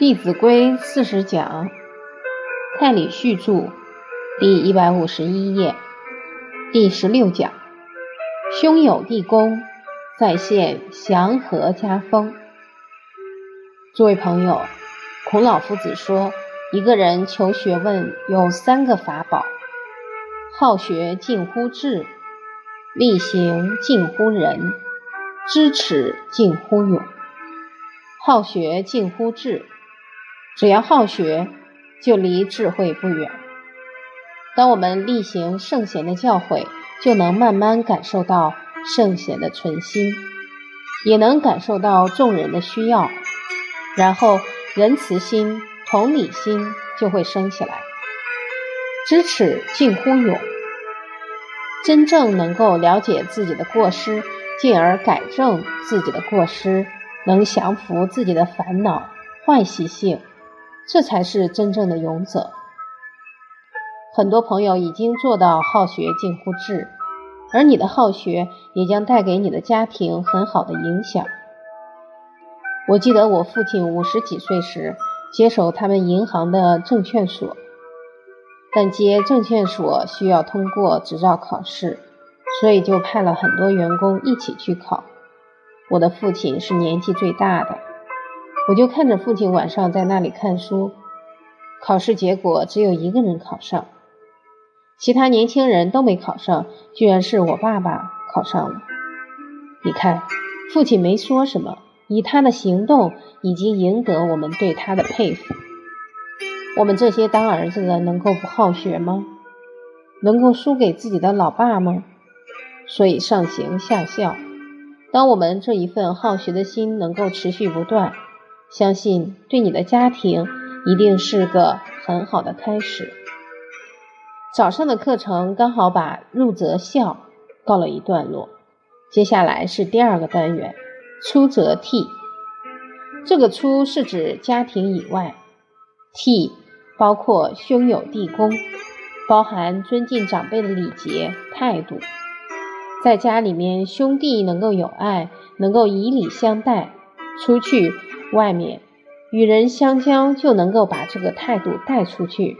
弟子规四十讲，蔡礼旭著，第一百五十一页，第十六讲。兄友弟恭，在现祥和家风。诸位朋友，孔老夫子说，一个人求学问有三个法宝：好学近乎智，力行近乎仁，知耻近乎勇。好学近乎智。只要好学，就离智慧不远。当我们力行圣贤的教诲，就能慢慢感受到圣贤的存心，也能感受到众人的需要，然后仁慈心、同理心就会升起来。知耻近乎勇，真正能够了解自己的过失，进而改正自己的过失，能降服自己的烦恼、坏习性。这才是真正的勇者。很多朋友已经做到好学近乎智，而你的好学也将带给你的家庭很好的影响。我记得我父亲五十几岁时接手他们银行的证券所，但接证券所需要通过执照考试，所以就派了很多员工一起去考。我的父亲是年纪最大的。我就看着父亲晚上在那里看书，考试结果只有一个人考上，其他年轻人都没考上，居然是我爸爸考上了。你看，父亲没说什么，以他的行动已经赢得我们对他的佩服。我们这些当儿子的能够不好学吗？能够输给自己的老爸吗？所以上行下效，当我们这一份好学的心能够持续不断。相信对你的家庭一定是个很好的开始。早上的课程刚好把入则孝告了一段落，接下来是第二个单元，出则悌。这个出是指家庭以外，悌包括兄友弟恭，包含尊敬长辈的礼节态度。在家里面，兄弟能够有爱，能够以礼相待，出去。外面与人相交，就能够把这个态度带出去。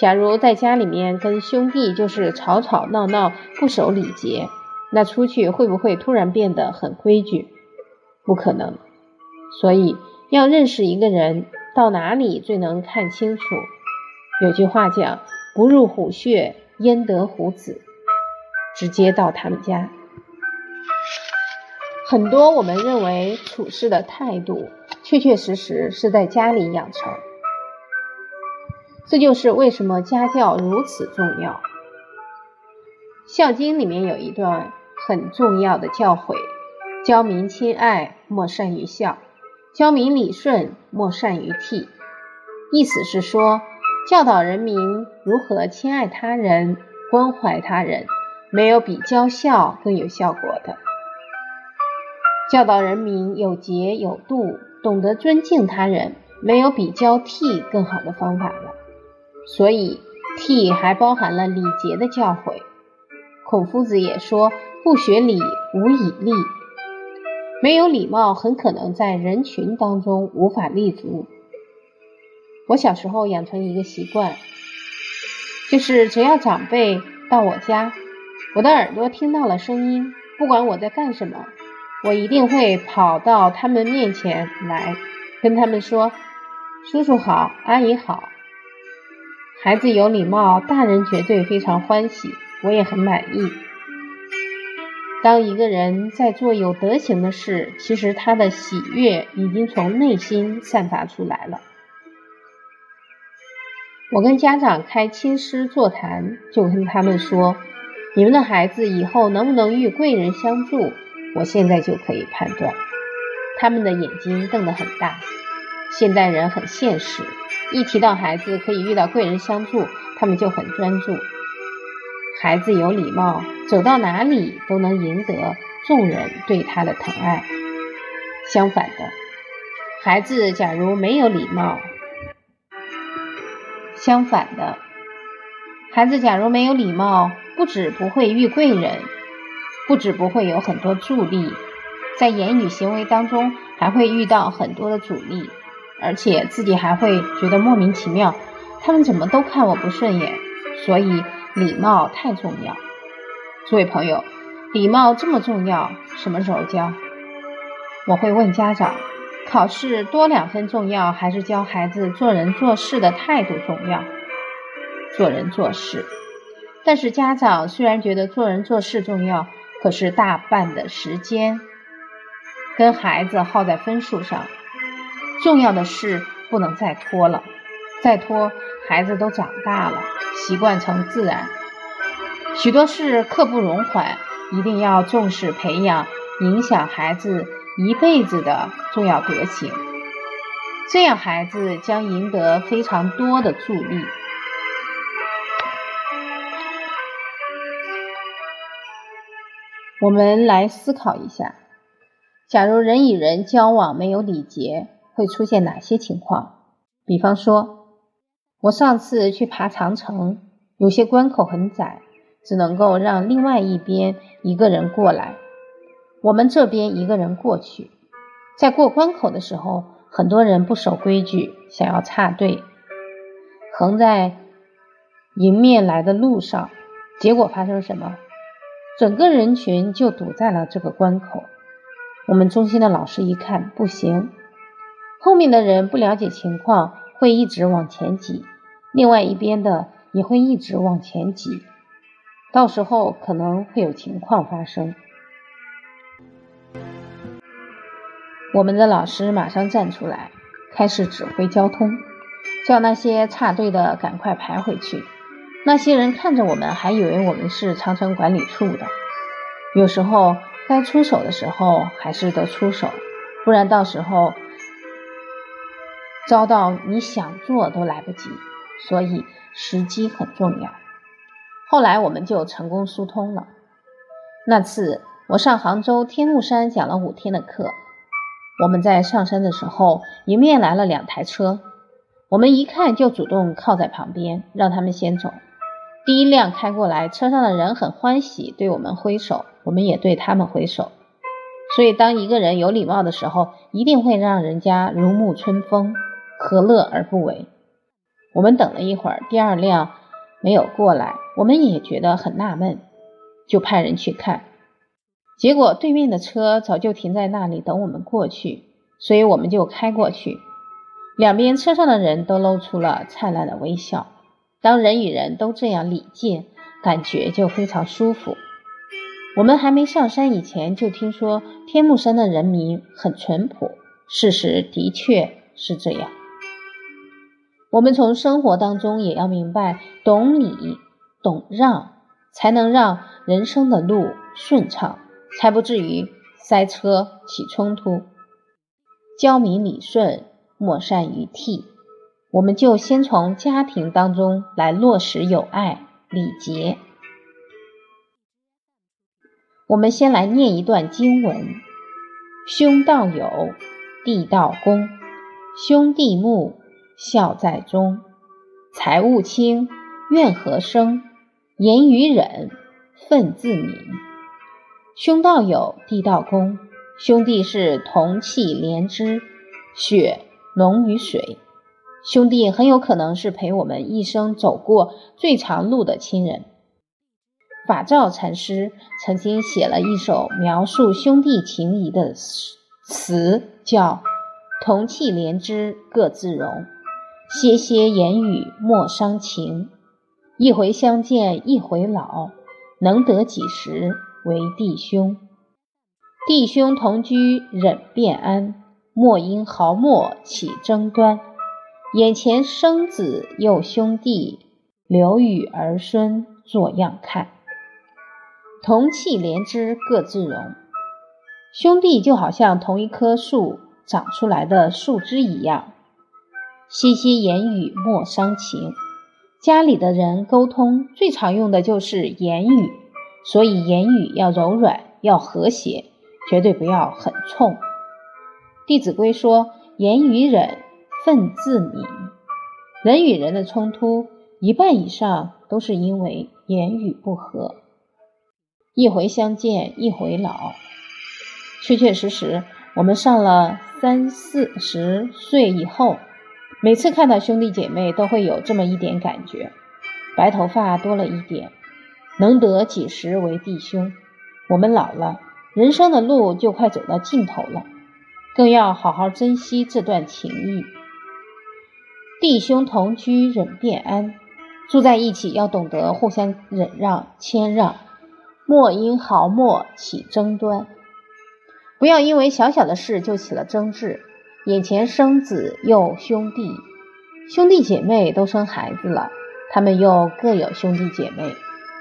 假如在家里面跟兄弟就是吵吵闹闹、不守礼节，那出去会不会突然变得很规矩？不可能。所以要认识一个人，到哪里最能看清楚？有句话讲：“不入虎穴，焉得虎子？”直接到他们家。很多我们认为处事的态度，确确实实是在家里养成。这就是为什么家教如此重要。《孝经》里面有一段很重要的教诲：教民亲爱，莫善于孝；教民理顺，莫善于悌。意思是说，教导人民如何亲爱他人、关怀他人，没有比教孝更有效果的。教导人民有节有度，懂得尊敬他人，没有比教悌更好的方法了。所以，悌还包含了礼节的教诲。孔夫子也说：“不学礼，无以立。”没有礼貌，很可能在人群当中无法立足。我小时候养成一个习惯，就是只要长辈到我家，我的耳朵听到了声音，不管我在干什么。我一定会跑到他们面前来，跟他们说：“叔叔好，阿姨好。”孩子有礼貌，大人绝对非常欢喜，我也很满意。当一个人在做有德行的事，其实他的喜悦已经从内心散发出来了。我跟家长开亲师座谈，就跟他们说：“你们的孩子以后能不能与贵人相助？”我现在就可以判断，他们的眼睛瞪得很大。现代人很现实，一提到孩子可以遇到贵人相助，他们就很专注。孩子有礼貌，走到哪里都能赢得众人对他的疼爱。相反的，孩子假如没有礼貌，相反的，孩子假如没有礼貌，不止不会遇贵人。不止不会有很多助力，在言语行为当中还会遇到很多的阻力，而且自己还会觉得莫名其妙，他们怎么都看我不顺眼。所以礼貌太重要。诸位朋友，礼貌这么重要，什么时候教？我会问家长：考试多两分重要，还是教孩子做人做事的态度重要？做人做事。但是家长虽然觉得做人做事重要，可是大半的时间跟孩子耗在分数上，重要的事不能再拖了，再拖孩子都长大了，习惯成自然。许多事刻不容缓，一定要重视培养影响孩子一辈子的重要德行，这样孩子将赢得非常多的助力。我们来思考一下，假如人与人交往没有礼节，会出现哪些情况？比方说，我上次去爬长城，有些关口很窄，只能够让另外一边一个人过来，我们这边一个人过去。在过关口的时候，很多人不守规矩，想要插队，横在迎面来的路上，结果发生什么？整个人群就堵在了这个关口。我们中心的老师一看不行，后面的人不了解情况，会一直往前挤；另外一边的也会一直往前挤，到时候可能会有情况发生。我们的老师马上站出来，开始指挥交通，叫那些插队的赶快排回去。那些人看着我们，还以为我们是长城管理处的。有时候该出手的时候还是得出手，不然到时候遭到你想做都来不及。所以时机很重要。后来我们就成功疏通了。那次我上杭州天目山讲了五天的课，我们在上山的时候，迎面来了两台车，我们一看就主动靠在旁边，让他们先走。第一辆开过来，车上的人很欢喜，对我们挥手，我们也对他们挥手。所以，当一个人有礼貌的时候，一定会让人家如沐春风，何乐而不为？我们等了一会儿，第二辆没有过来，我们也觉得很纳闷，就派人去看。结果对面的车早就停在那里等我们过去，所以我们就开过去。两边车上的人都露出了灿烂的微笑。当人与人都这样礼敬，感觉就非常舒服。我们还没上山以前，就听说天目山的人民很淳朴，事实的确是这样。我们从生活当中也要明白，懂礼、懂让，才能让人生的路顺畅，才不至于塞车起冲突。教民理顺，莫善于替。我们就先从家庭当中来落实友爱礼节。我们先来念一段经文：兄道友，弟道恭；兄弟睦，孝在中；财物轻，怨何生？言语忍，忿自泯。兄道友，弟道恭。兄弟是同气连枝，血浓于水。兄弟很有可能是陪我们一生走过最长路的亲人。法照禅师曾经写了一首描述兄弟情谊的词，叫“同气连枝各自荣，歇歇言语莫伤情。一回相见一回老，能得几时为弟兄？弟兄同居忍便安，莫因毫末起争端。”眼前生子又兄弟，留与儿孙做样看。同气连枝各自荣，兄弟就好像同一棵树长出来的树枝一样。息息言语莫伤情，家里的人沟通最常用的就是言语，所以言语要柔软，要和谐，绝对不要很冲。《弟子规》说：“言语忍。”愤自泯，人与人的冲突一半以上都是因为言语不合。一回相见一回老，确确实实，我们上了三四十岁以后，每次看到兄弟姐妹，都会有这么一点感觉：白头发多了一点，能得几时为弟兄？我们老了，人生的路就快走到尽头了，更要好好珍惜这段情谊。弟兄同居忍便安，住在一起要懂得互相忍让谦让，莫因毫末起争端。不要因为小小的事就起了争执。眼前生子又兄弟，兄弟姐妹都生孩子了，他们又各有兄弟姐妹。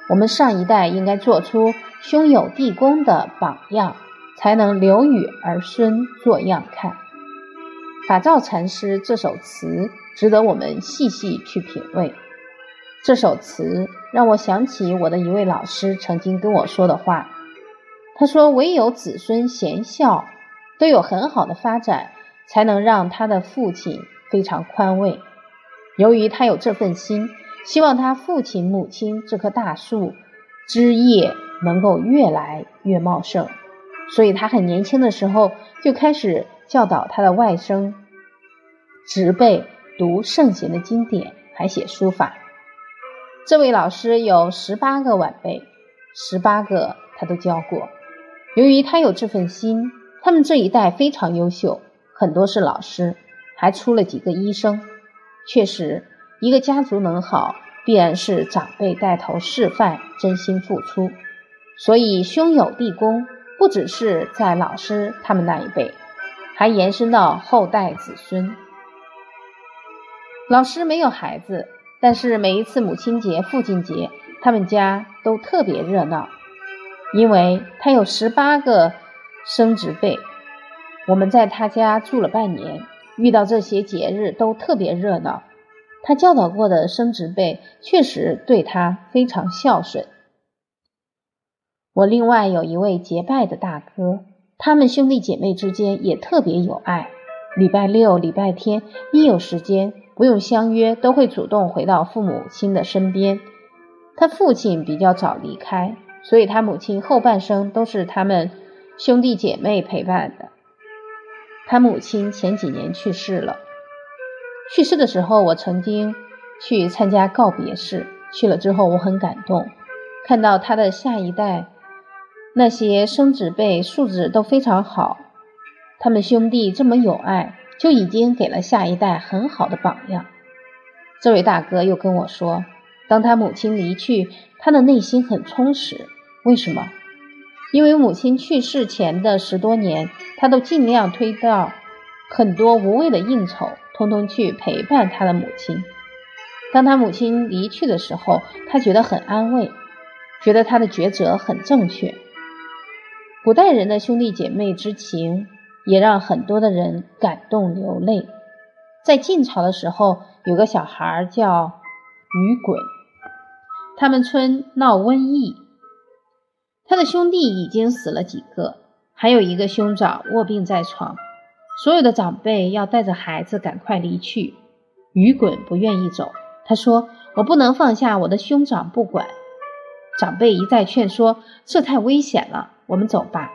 我们上一代应该做出兄友弟恭的榜样，才能留与儿孙做样看。法照禅师这首词值得我们细细去品味。这首词让我想起我的一位老师曾经跟我说的话。他说：“唯有子孙贤孝，都有很好的发展，才能让他的父亲非常宽慰。由于他有这份心，希望他父亲、母亲这棵大树枝叶能够越来越茂盛，所以他很年轻的时候就开始教导他的外甥植辈读圣贤的经典，还写书法。这位老师有十八个晚辈，十八个他都教过。”由于他有这份心，他们这一代非常优秀，很多是老师，还出了几个医生。确实，一个家族能好，必然是长辈带头示范，真心付出。所以兄友弟恭，不只是在老师他们那一辈，还延伸到后代子孙。老师没有孩子，但是每一次母亲节、父亲节，他们家都特别热闹。因为他有十八个生殖辈，我们在他家住了半年，遇到这些节日都特别热闹。他教导过的生殖辈确实对他非常孝顺。我另外有一位结拜的大哥，他们兄弟姐妹之间也特别有爱。礼拜六、礼拜天一有时间，不用相约，都会主动回到父母亲的身边。他父亲比较早离开。所以他母亲后半生都是他们兄弟姐妹陪伴的。他母亲前几年去世了，去世的时候我曾经去参加告别式，去了之后我很感动，看到他的下一代那些生子辈素质都非常好，他们兄弟这么有爱，就已经给了下一代很好的榜样。这位大哥又跟我说，当他母亲离去，他的内心很充实。为什么？因为母亲去世前的十多年，他都尽量推掉很多无谓的应酬，通通去陪伴他的母亲。当他母亲离去的时候，他觉得很安慰，觉得他的抉择很正确。古代人的兄弟姐妹之情，也让很多的人感动流泪。在晋朝的时候，有个小孩叫于衮，他们村闹瘟疫。他的兄弟已经死了几个，还有一个兄长卧病在床，所有的长辈要带着孩子赶快离去。于衮不愿意走，他说：“我不能放下我的兄长不管。”长辈一再劝说：“这太危险了，我们走吧。”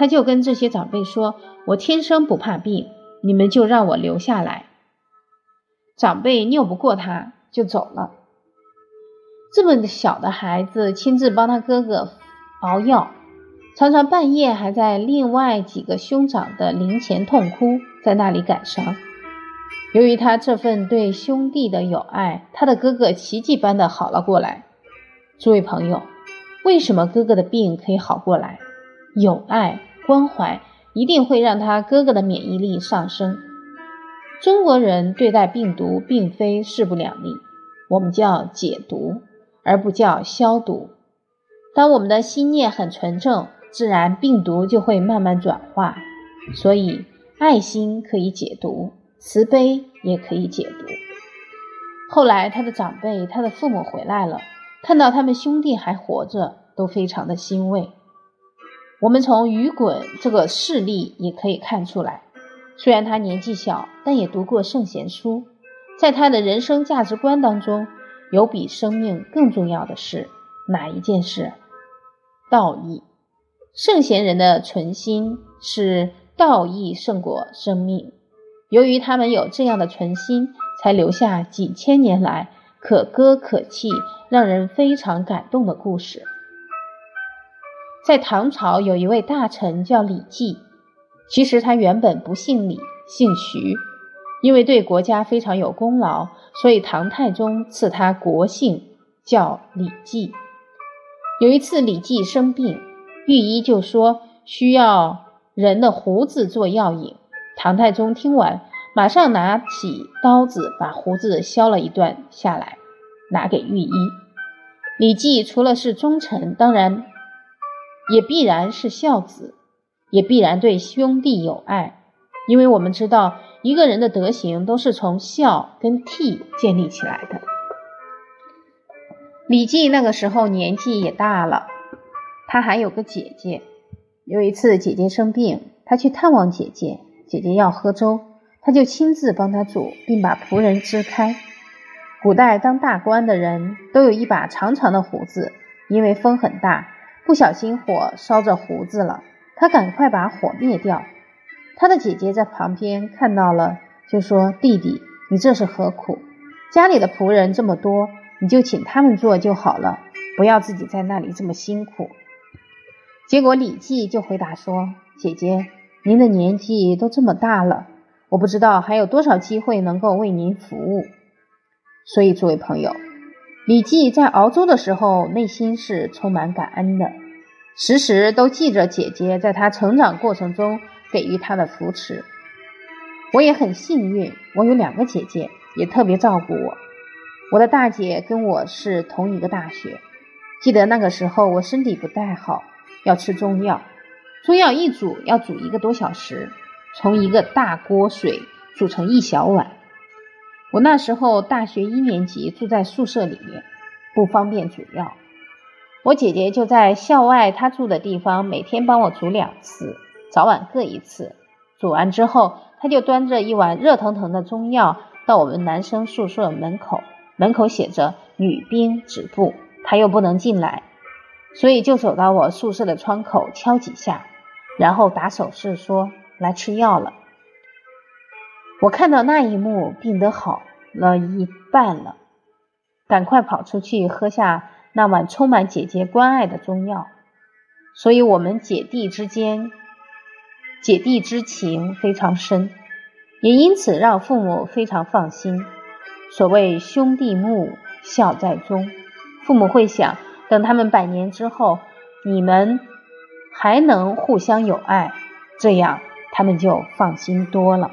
他就跟这些长辈说：“我天生不怕病，你们就让我留下来。”长辈拗不过他，就走了。这么小的孩子，亲自帮他哥哥。熬药，常常半夜还在另外几个兄长的灵前痛哭，在那里感伤。由于他这份对兄弟的友爱，他的哥哥奇迹般的好了过来。诸位朋友，为什么哥哥的病可以好过来？有爱关怀一定会让他哥哥的免疫力上升。中国人对待病毒并非势不两立，我们叫解毒，而不叫消毒。当我们的心念很纯正，自然病毒就会慢慢转化。所以，爱心可以解毒，慈悲也可以解毒。后来，他的长辈、他的父母回来了，看到他们兄弟还活着，都非常的欣慰。我们从雨滚这个事例也可以看出来，虽然他年纪小，但也读过圣贤书，在他的人生价值观当中，有比生命更重要的事。哪一件事？道义，圣贤人的存心是道义胜过生命。由于他们有这样的存心，才留下几千年来可歌可泣、让人非常感动的故事。在唐朝，有一位大臣叫李绩，其实他原本不姓李，姓徐，因为对国家非常有功劳，所以唐太宗赐他国姓，叫李绩。有一次，李绩生病，御医就说需要人的胡子做药引。唐太宗听完，马上拿起刀子把胡子削了一段下来，拿给御医。李绩除了是忠臣，当然也必然是孝子，也必然对兄弟有爱。因为我们知道，一个人的德行都是从孝跟悌建立起来的。李绩那个时候年纪也大了，他还有个姐姐。有一次姐姐生病，他去探望姐姐。姐姐要喝粥，他就亲自帮她煮，并把仆人支开。古代当大官的人都有一把长长的胡子，因为风很大，不小心火烧着胡子了，他赶快把火灭掉。他的姐姐在旁边看到了，就说：“弟弟，你这是何苦？家里的仆人这么多，你就请他们做就好了，不要自己在那里这么辛苦。”结果李绩就回答说：“姐姐。”您的年纪都这么大了，我不知道还有多少机会能够为您服务。所以，诸位朋友，李绩在熬粥的时候，内心是充满感恩的，时时都记着姐姐在她成长过程中给予她的扶持。我也很幸运，我有两个姐姐，也特别照顾我。我的大姐跟我是同一个大学。记得那个时候，我身体不太好，要吃中药。中药一煮要煮一个多小时，从一个大锅水煮成一小碗。我那时候大学一年级，住在宿舍里面，不方便煮药。我姐姐就在校外她住的地方，每天帮我煮两次，早晚各一次。煮完之后，她就端着一碗热腾腾的中药到我们男生宿舍门口，门口写着“女兵止步”，她又不能进来，所以就走到我宿舍的窗口敲几下。然后打手势说：“来吃药了。”我看到那一幕，病得好了一半了，赶快跑出去喝下那碗充满姐姐关爱的中药。所以，我们姐弟之间，姐弟之情非常深，也因此让父母非常放心。所谓兄弟睦，孝在中，父母会想，等他们百年之后，你们。还能互相友爱，这样他们就放心多了。